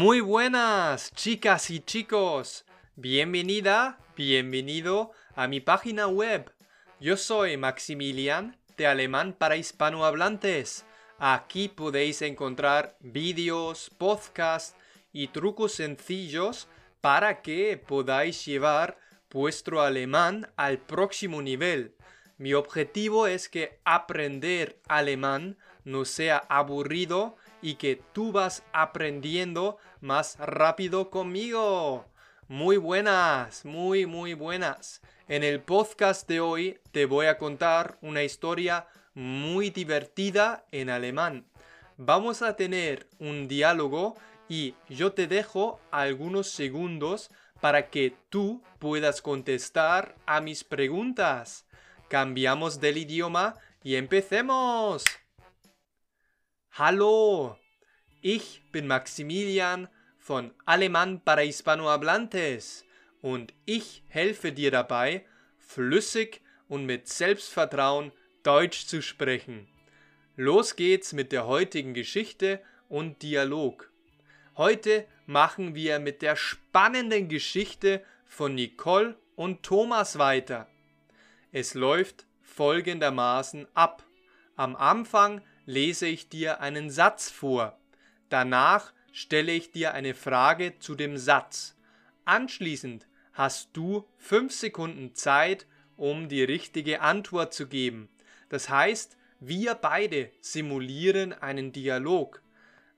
Muy buenas, chicas y chicos. Bienvenida, bienvenido a mi página web. Yo soy Maximilian de Alemán para Hispanohablantes. Aquí podéis encontrar vídeos, podcasts y trucos sencillos para que podáis llevar vuestro alemán al próximo nivel. Mi objetivo es que aprender alemán no sea aburrido y que tú vas aprendiendo más rápido conmigo. Muy buenas, muy, muy buenas. En el podcast de hoy te voy a contar una historia muy divertida en alemán. Vamos a tener un diálogo y yo te dejo algunos segundos para que tú puedas contestar a mis preguntas. Cambiamos del idioma y empecemos. Hallo, ich bin Maximilian von Alemán para Hispanohablantes und ich helfe dir dabei, flüssig und mit Selbstvertrauen Deutsch zu sprechen. Los geht's mit der heutigen Geschichte und Dialog. Heute machen wir mit der spannenden Geschichte von Nicole und Thomas weiter. Es läuft folgendermaßen ab. Am Anfang lese ich dir einen Satz vor. Danach stelle ich dir eine Frage zu dem Satz. Anschließend hast du fünf Sekunden Zeit, um die richtige Antwort zu geben. Das heißt, wir beide simulieren einen Dialog.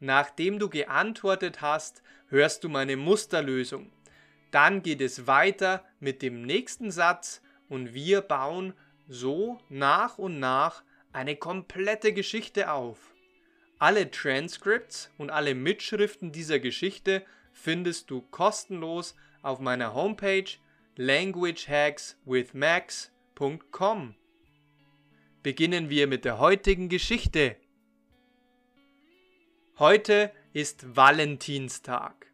Nachdem du geantwortet hast, hörst du meine Musterlösung. Dann geht es weiter mit dem nächsten Satz und wir bauen so nach und nach eine komplette Geschichte auf. Alle Transcripts und alle Mitschriften dieser Geschichte findest du kostenlos auf meiner Homepage languagehackswithmax.com. Beginnen wir mit der heutigen Geschichte. Heute ist Valentinstag.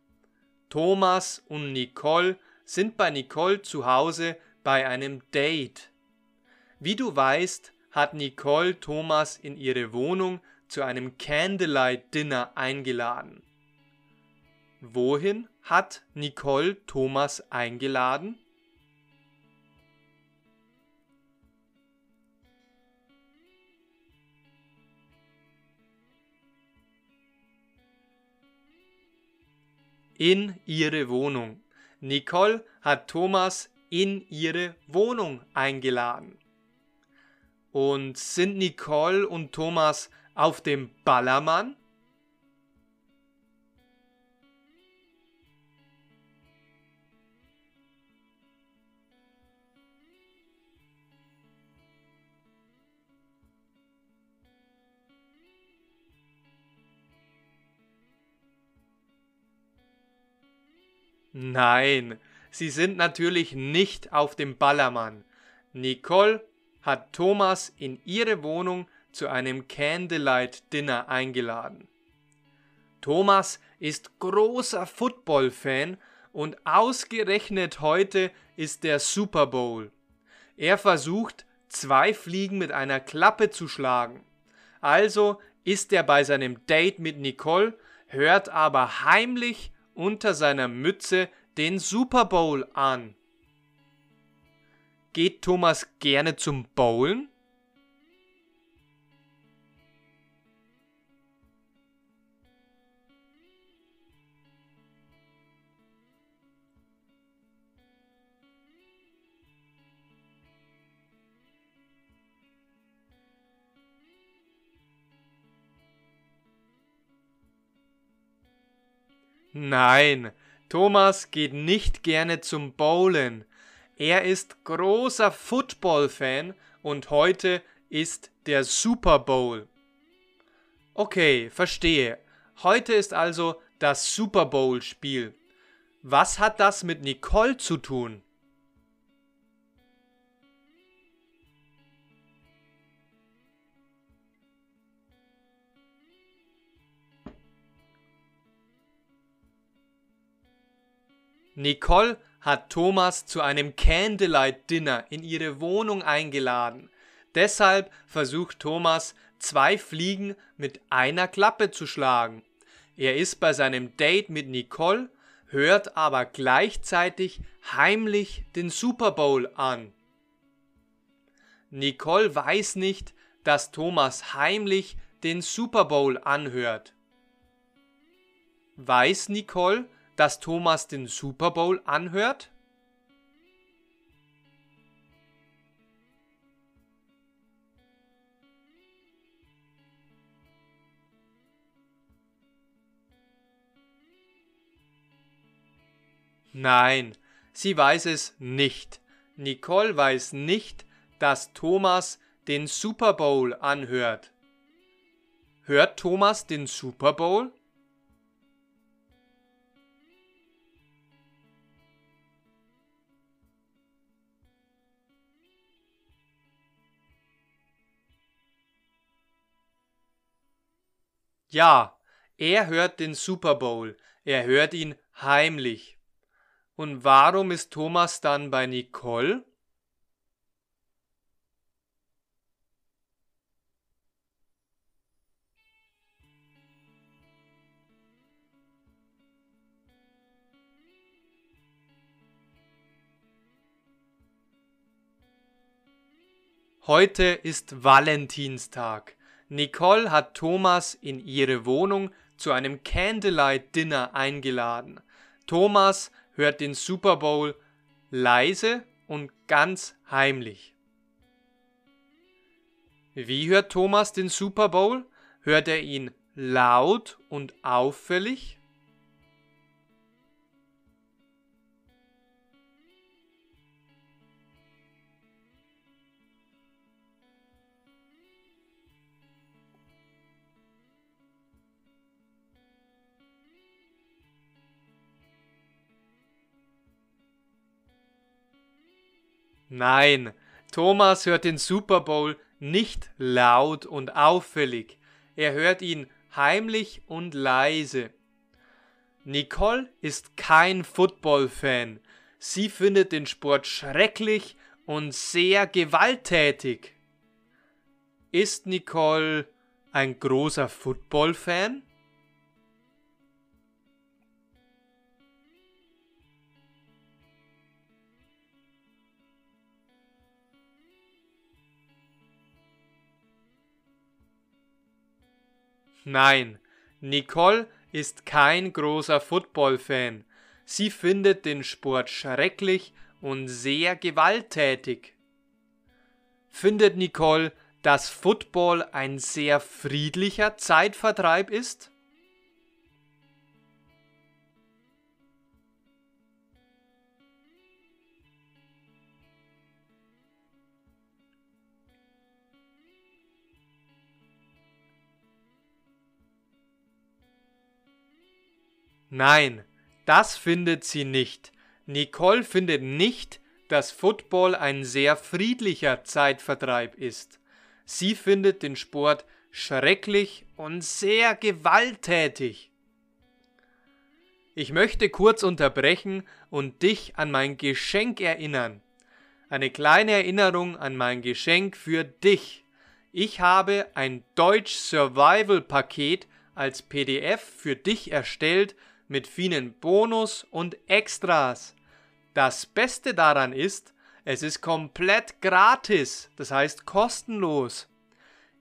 Thomas und Nicole sind bei Nicole zu Hause bei einem Date. Wie du weißt, hat Nicole Thomas in ihre Wohnung zu einem Candlelight Dinner eingeladen. Wohin hat Nicole Thomas eingeladen? In ihre Wohnung. Nicole hat Thomas in ihre Wohnung eingeladen. Und sind Nicole und Thomas auf dem Ballermann? Nein, sie sind natürlich nicht auf dem Ballermann. Nicole hat Thomas in ihre Wohnung zu einem Candlelight Dinner eingeladen. Thomas ist großer Football-Fan und ausgerechnet heute ist der Super Bowl. Er versucht, zwei Fliegen mit einer Klappe zu schlagen. Also ist er bei seinem Date mit Nicole, hört aber heimlich unter seiner Mütze den Super Bowl an. Geht Thomas gerne zum Bowlen? Nein, Thomas geht nicht gerne zum Bowlen. Er ist großer Football-Fan und heute ist der Super Bowl. Okay, verstehe. Heute ist also das Super Bowl-Spiel. Was hat das mit Nicole zu tun? Nicole hat Thomas zu einem Candlelight Dinner in ihre Wohnung eingeladen. Deshalb versucht Thomas, zwei Fliegen mit einer Klappe zu schlagen. Er ist bei seinem Date mit Nicole, hört aber gleichzeitig heimlich den Super Bowl an. Nicole weiß nicht, dass Thomas heimlich den Super Bowl anhört. Weiß Nicole, dass Thomas den Super Bowl anhört? Nein, sie weiß es nicht. Nicole weiß nicht, dass Thomas den Super Bowl anhört. Hört Thomas den Super Bowl? Ja, er hört den Super Bowl. Er hört ihn heimlich. Und warum ist Thomas dann bei Nicole? Heute ist Valentinstag. Nicole hat Thomas in ihre Wohnung zu einem Candlelight Dinner eingeladen. Thomas hört den Super Bowl leise und ganz heimlich. Wie hört Thomas den Super Bowl? Hört er ihn laut und auffällig? Nein, Thomas hört den Super Bowl nicht laut und auffällig, er hört ihn heimlich und leise. Nicole ist kein Football-Fan. Sie findet den Sport schrecklich und sehr gewalttätig. Ist Nicole ein großer Football-Fan? Nein, Nicole ist kein großer Football-Fan. Sie findet den Sport schrecklich und sehr gewalttätig. Findet Nicole, dass Football ein sehr friedlicher Zeitvertreib ist? Nein, das findet sie nicht. Nicole findet nicht, dass Football ein sehr friedlicher Zeitvertreib ist. Sie findet den Sport schrecklich und sehr gewalttätig. Ich möchte kurz unterbrechen und dich an mein Geschenk erinnern. Eine kleine Erinnerung an mein Geschenk für dich. Ich habe ein Deutsch Survival Paket als PDF für dich erstellt mit vielen Bonus und Extras. Das Beste daran ist, es ist komplett gratis, das heißt kostenlos.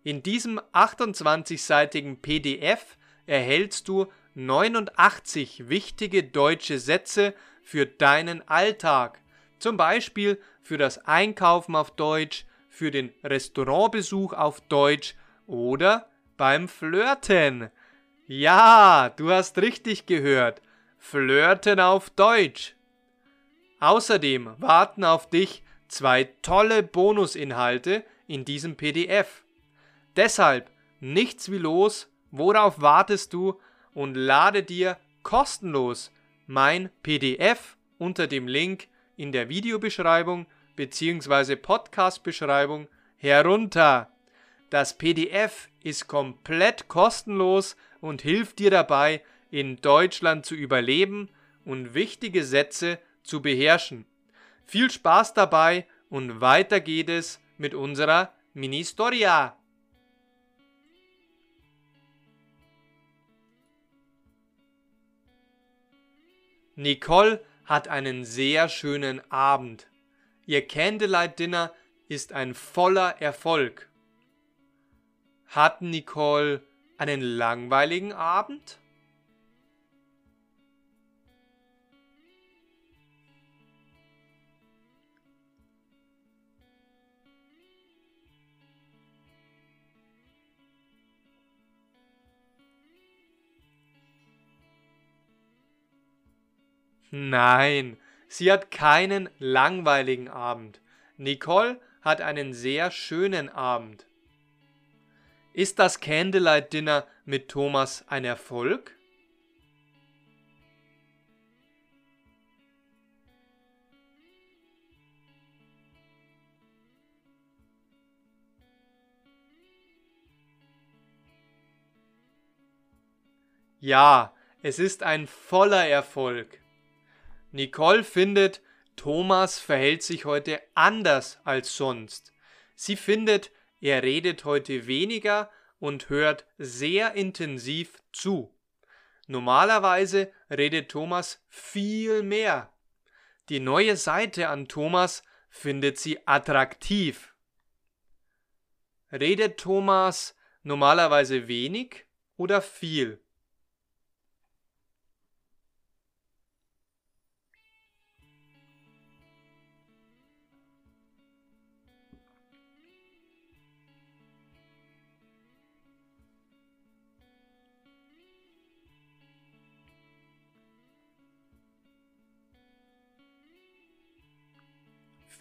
In diesem 28-seitigen PDF erhältst du 89 wichtige deutsche Sätze für deinen Alltag, zum Beispiel für das Einkaufen auf Deutsch, für den Restaurantbesuch auf Deutsch oder beim Flirten. Ja, du hast richtig gehört. Flirten auf Deutsch. Außerdem warten auf dich zwei tolle Bonusinhalte in diesem PDF. Deshalb nichts wie los, worauf wartest du und lade dir kostenlos mein PDF unter dem Link in der Videobeschreibung bzw. Podcastbeschreibung herunter. Das PDF ist komplett kostenlos und hilft dir dabei, in Deutschland zu überleben und wichtige Sätze zu beherrschen. Viel Spaß dabei und weiter geht es mit unserer Mini-Storia. Nicole hat einen sehr schönen Abend. Ihr Candlelight Dinner ist ein voller Erfolg. Hat Nicole einen langweiligen Abend? Nein, sie hat keinen langweiligen Abend. Nicole hat einen sehr schönen Abend. Ist das Candlelight Dinner mit Thomas ein Erfolg? Ja, es ist ein voller Erfolg. Nicole findet, Thomas verhält sich heute anders als sonst. Sie findet, er redet heute weniger und hört sehr intensiv zu. Normalerweise redet Thomas viel mehr. Die neue Seite an Thomas findet sie attraktiv. Redet Thomas normalerweise wenig oder viel?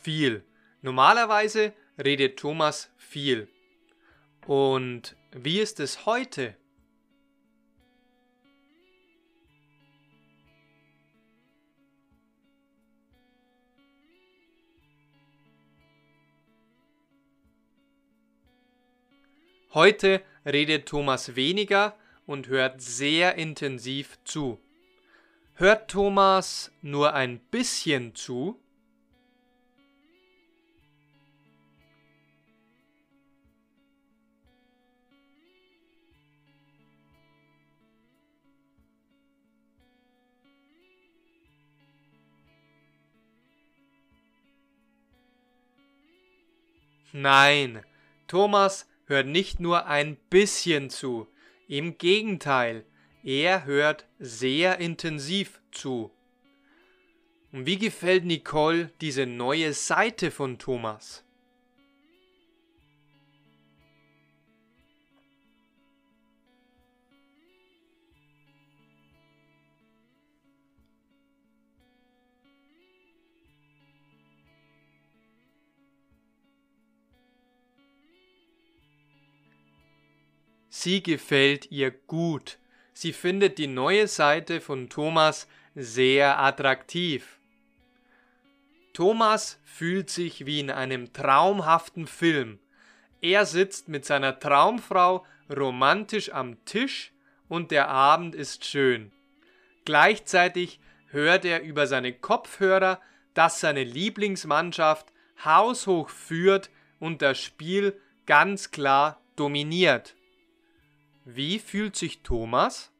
Viel. Normalerweise redet Thomas viel. Und wie ist es heute? Heute redet Thomas weniger und hört sehr intensiv zu. Hört Thomas nur ein bisschen zu? Nein, Thomas hört nicht nur ein bisschen zu, im Gegenteil, er hört sehr intensiv zu. Und wie gefällt Nicole diese neue Seite von Thomas? Sie gefällt ihr gut. Sie findet die neue Seite von Thomas sehr attraktiv. Thomas fühlt sich wie in einem traumhaften Film. Er sitzt mit seiner Traumfrau romantisch am Tisch und der Abend ist schön. Gleichzeitig hört er über seine Kopfhörer, dass seine Lieblingsmannschaft haushoch führt und das Spiel ganz klar dominiert. Wie fühlt sich Thomas?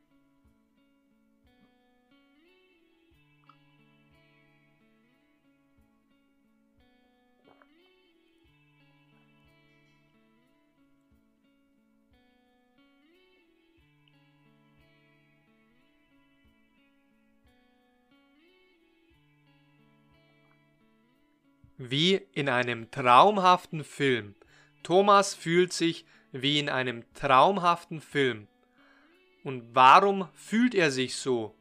Wie in einem traumhaften Film. Thomas fühlt sich wie in einem traumhaften Film. Und warum fühlt er sich so?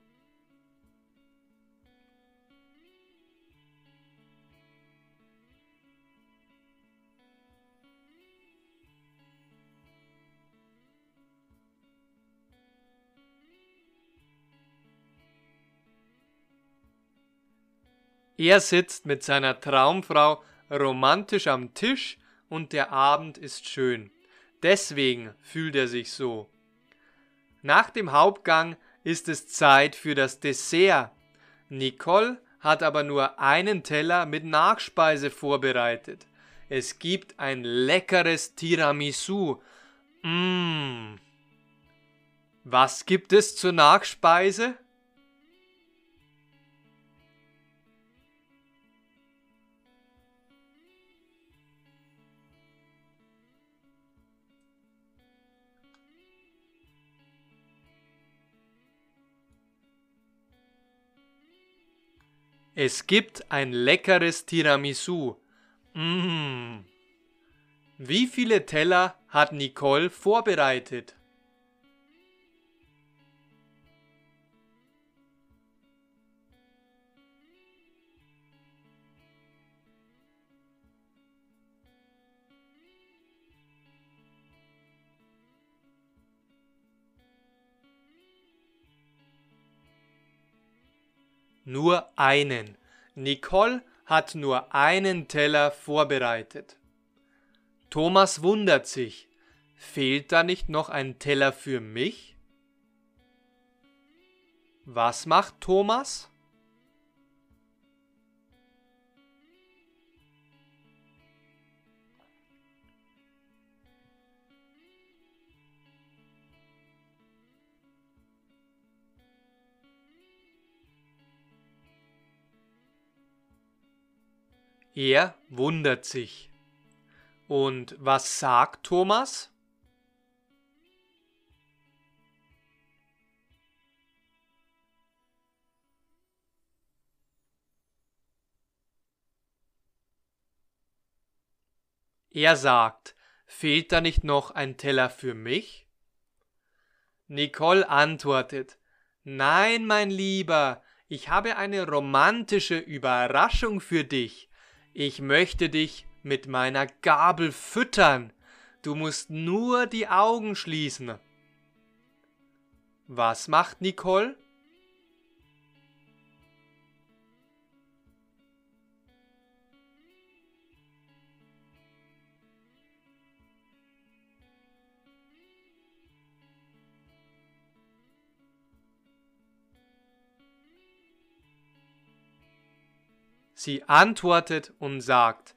Er sitzt mit seiner Traumfrau romantisch am Tisch und der Abend ist schön. Deswegen fühlt er sich so. Nach dem Hauptgang ist es Zeit für das Dessert. Nicole hat aber nur einen Teller mit Nachspeise vorbereitet. Es gibt ein leckeres Tiramisu. Mmm. Was gibt es zur Nachspeise? Es gibt ein leckeres Tiramisu. Mmh. Wie viele Teller hat Nicole vorbereitet? Nur einen. Nicole hat nur einen Teller vorbereitet. Thomas wundert sich. Fehlt da nicht noch ein Teller für mich? Was macht Thomas? Er wundert sich. Und was sagt Thomas? Er sagt, fehlt da nicht noch ein Teller für mich? Nicole antwortet, Nein, mein Lieber, ich habe eine romantische Überraschung für dich. Ich möchte dich mit meiner Gabel füttern. Du musst nur die Augen schließen. Was macht Nicole? Sie antwortet und sagt,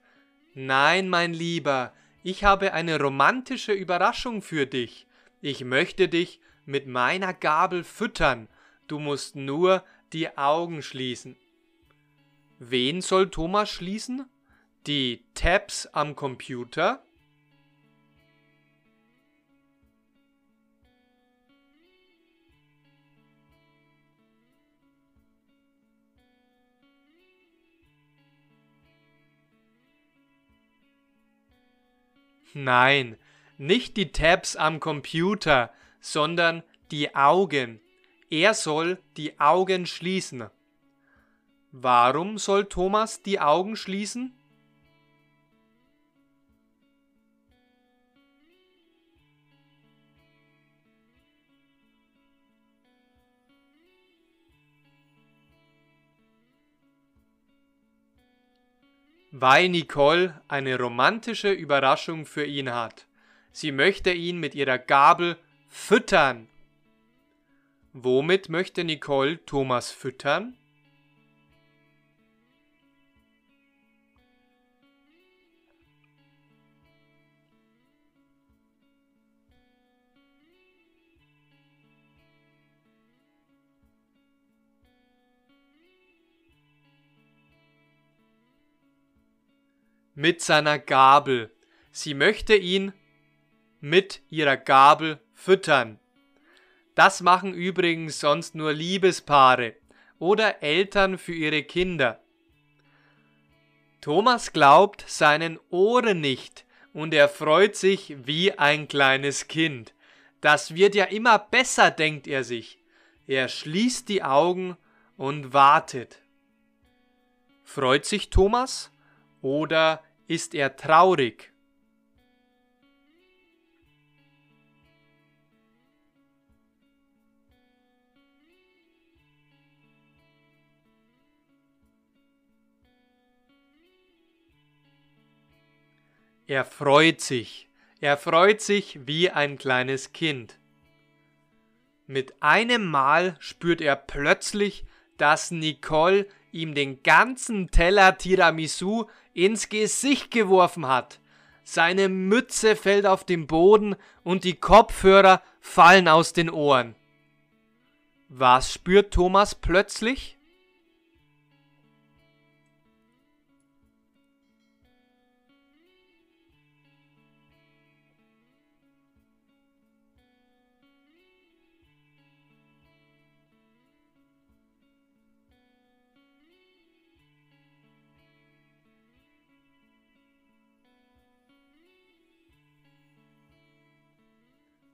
Nein, mein Lieber, ich habe eine romantische Überraschung für dich. Ich möchte dich mit meiner Gabel füttern. Du musst nur die Augen schließen. Wen soll Thomas schließen? Die Tabs am Computer? Nein, nicht die Tabs am Computer, sondern die Augen. Er soll die Augen schließen. Warum soll Thomas die Augen schließen? Weil Nicole eine romantische Überraschung für ihn hat. Sie möchte ihn mit ihrer Gabel füttern. Womit möchte Nicole Thomas füttern? Mit seiner Gabel. Sie möchte ihn mit ihrer Gabel füttern. Das machen übrigens sonst nur Liebespaare oder Eltern für ihre Kinder. Thomas glaubt seinen Ohren nicht und er freut sich wie ein kleines Kind. Das wird ja immer besser, denkt er sich. Er schließt die Augen und wartet. Freut sich Thomas oder ist er traurig. Er freut sich, er freut sich wie ein kleines Kind. Mit einem Mal spürt er plötzlich, dass Nicole ihm den ganzen Teller Tiramisu ins Gesicht geworfen hat. Seine Mütze fällt auf den Boden und die Kopfhörer fallen aus den Ohren. Was spürt Thomas plötzlich?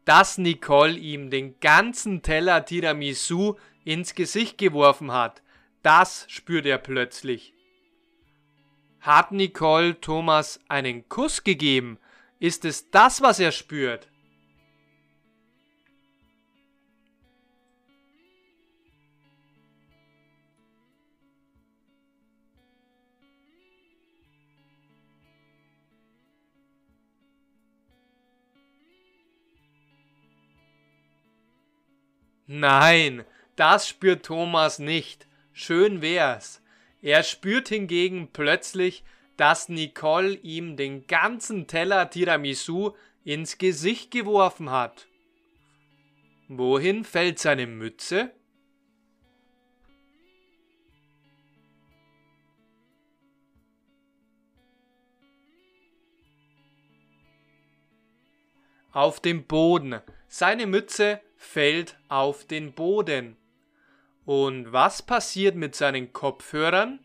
Dass Nicole ihm den ganzen Teller Tiramisu ins Gesicht geworfen hat. Das spürt er plötzlich. Hat Nicole Thomas einen Kuss gegeben? Ist es das, was er spürt? Nein, das spürt Thomas nicht. Schön wär's. Er spürt hingegen plötzlich, dass Nicole ihm den ganzen Teller Tiramisu ins Gesicht geworfen hat. Wohin fällt seine Mütze? Auf dem Boden. Seine Mütze fällt auf den Boden. Und was passiert mit seinen Kopfhörern?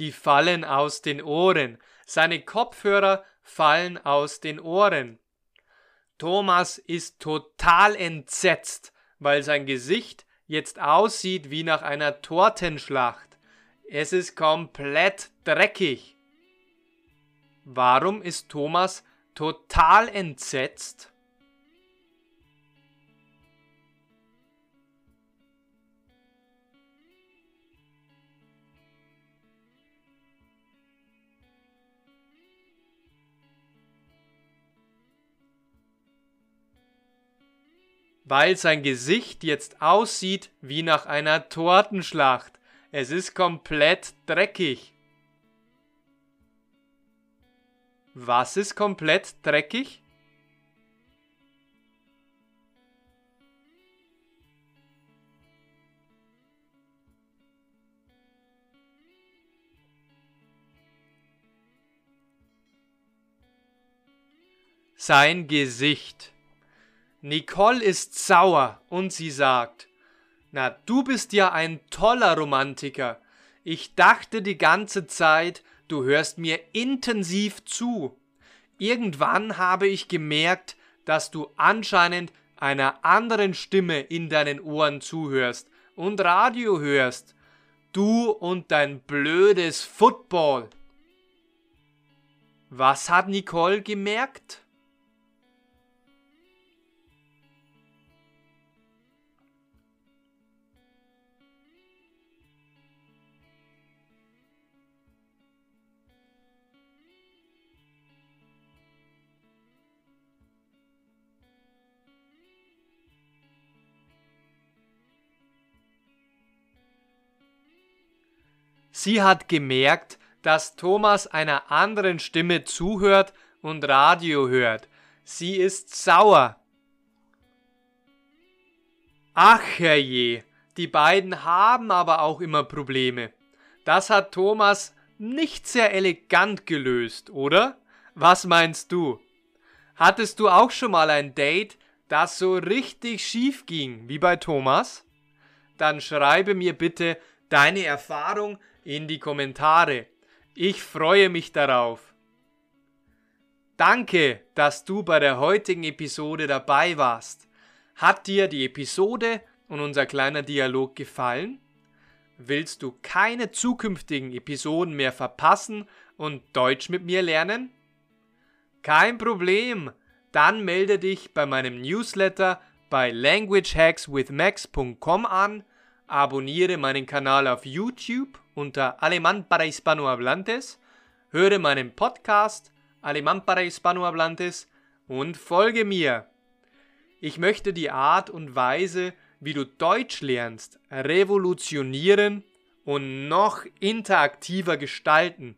Die fallen aus den Ohren. Seine Kopfhörer fallen aus den Ohren. Thomas ist total entsetzt, weil sein Gesicht jetzt aussieht wie nach einer Tortenschlacht. Es ist komplett dreckig. Warum ist Thomas total entsetzt? Weil sein Gesicht jetzt aussieht wie nach einer Tortenschlacht. Es ist komplett dreckig. Was ist komplett dreckig? Sein Gesicht. Nicole ist sauer und sie sagt, na, du bist ja ein toller Romantiker. Ich dachte die ganze Zeit, du hörst mir intensiv zu. Irgendwann habe ich gemerkt, dass du anscheinend einer anderen Stimme in deinen Ohren zuhörst und Radio hörst. Du und dein blödes Football. Was hat Nicole gemerkt? Sie hat gemerkt, dass Thomas einer anderen Stimme zuhört und Radio hört. Sie ist sauer. Ach herrje, die beiden haben aber auch immer Probleme. Das hat Thomas nicht sehr elegant gelöst, oder? Was meinst du? Hattest du auch schon mal ein Date, das so richtig schief ging wie bei Thomas? Dann schreibe mir bitte deine Erfahrung in die Kommentare. Ich freue mich darauf. Danke, dass du bei der heutigen Episode dabei warst. Hat dir die Episode und unser kleiner Dialog gefallen? Willst du keine zukünftigen Episoden mehr verpassen und Deutsch mit mir lernen? Kein Problem, dann melde dich bei meinem Newsletter bei languagehackswithmax.com an, abonniere meinen Kanal auf YouTube unter Alemán para Hispanohablantes, höre meinen Podcast Alemán para Hispanohablantes und folge mir. Ich möchte die Art und Weise, wie du Deutsch lernst, revolutionieren und noch interaktiver gestalten.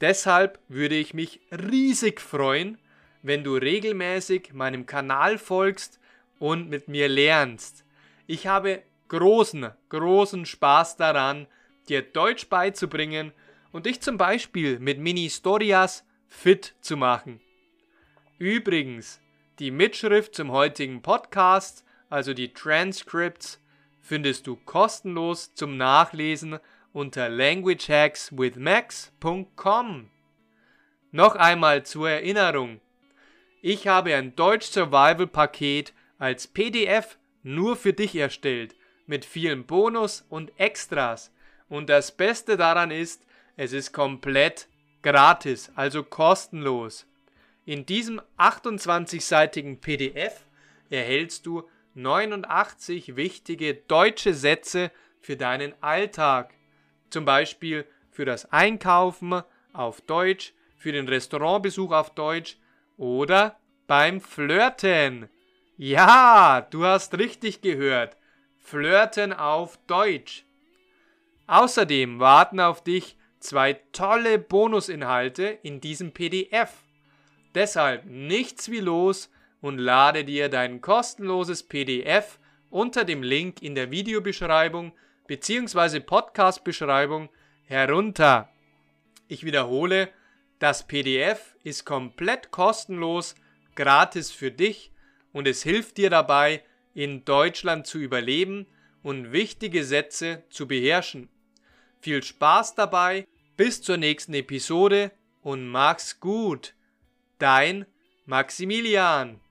Deshalb würde ich mich riesig freuen, wenn du regelmäßig meinem Kanal folgst und mit mir lernst. Ich habe großen, großen Spaß daran, dir Deutsch beizubringen und dich zum Beispiel mit Mini-Storias fit zu machen. Übrigens, die Mitschrift zum heutigen Podcast, also die Transcripts, findest du kostenlos zum Nachlesen unter languagehackswithmax.com. Noch einmal zur Erinnerung. Ich habe ein Deutsch Survival Paket als PDF nur für dich erstellt, mit vielen Bonus und Extras. Und das Beste daran ist, es ist komplett gratis, also kostenlos. In diesem 28-seitigen PDF erhältst du 89 wichtige deutsche Sätze für deinen Alltag. Zum Beispiel für das Einkaufen auf Deutsch, für den Restaurantbesuch auf Deutsch oder beim Flirten. Ja, du hast richtig gehört. Flirten auf Deutsch. Außerdem warten auf dich zwei tolle Bonusinhalte in diesem PDF. Deshalb nichts wie los und lade dir dein kostenloses PDF unter dem Link in der Videobeschreibung bzw. Podcast-Beschreibung herunter. Ich wiederhole, das PDF ist komplett kostenlos, gratis für dich und es hilft dir dabei, in Deutschland zu überleben und wichtige Sätze zu beherrschen. Viel Spaß dabei, bis zur nächsten Episode und mach's gut. Dein Maximilian.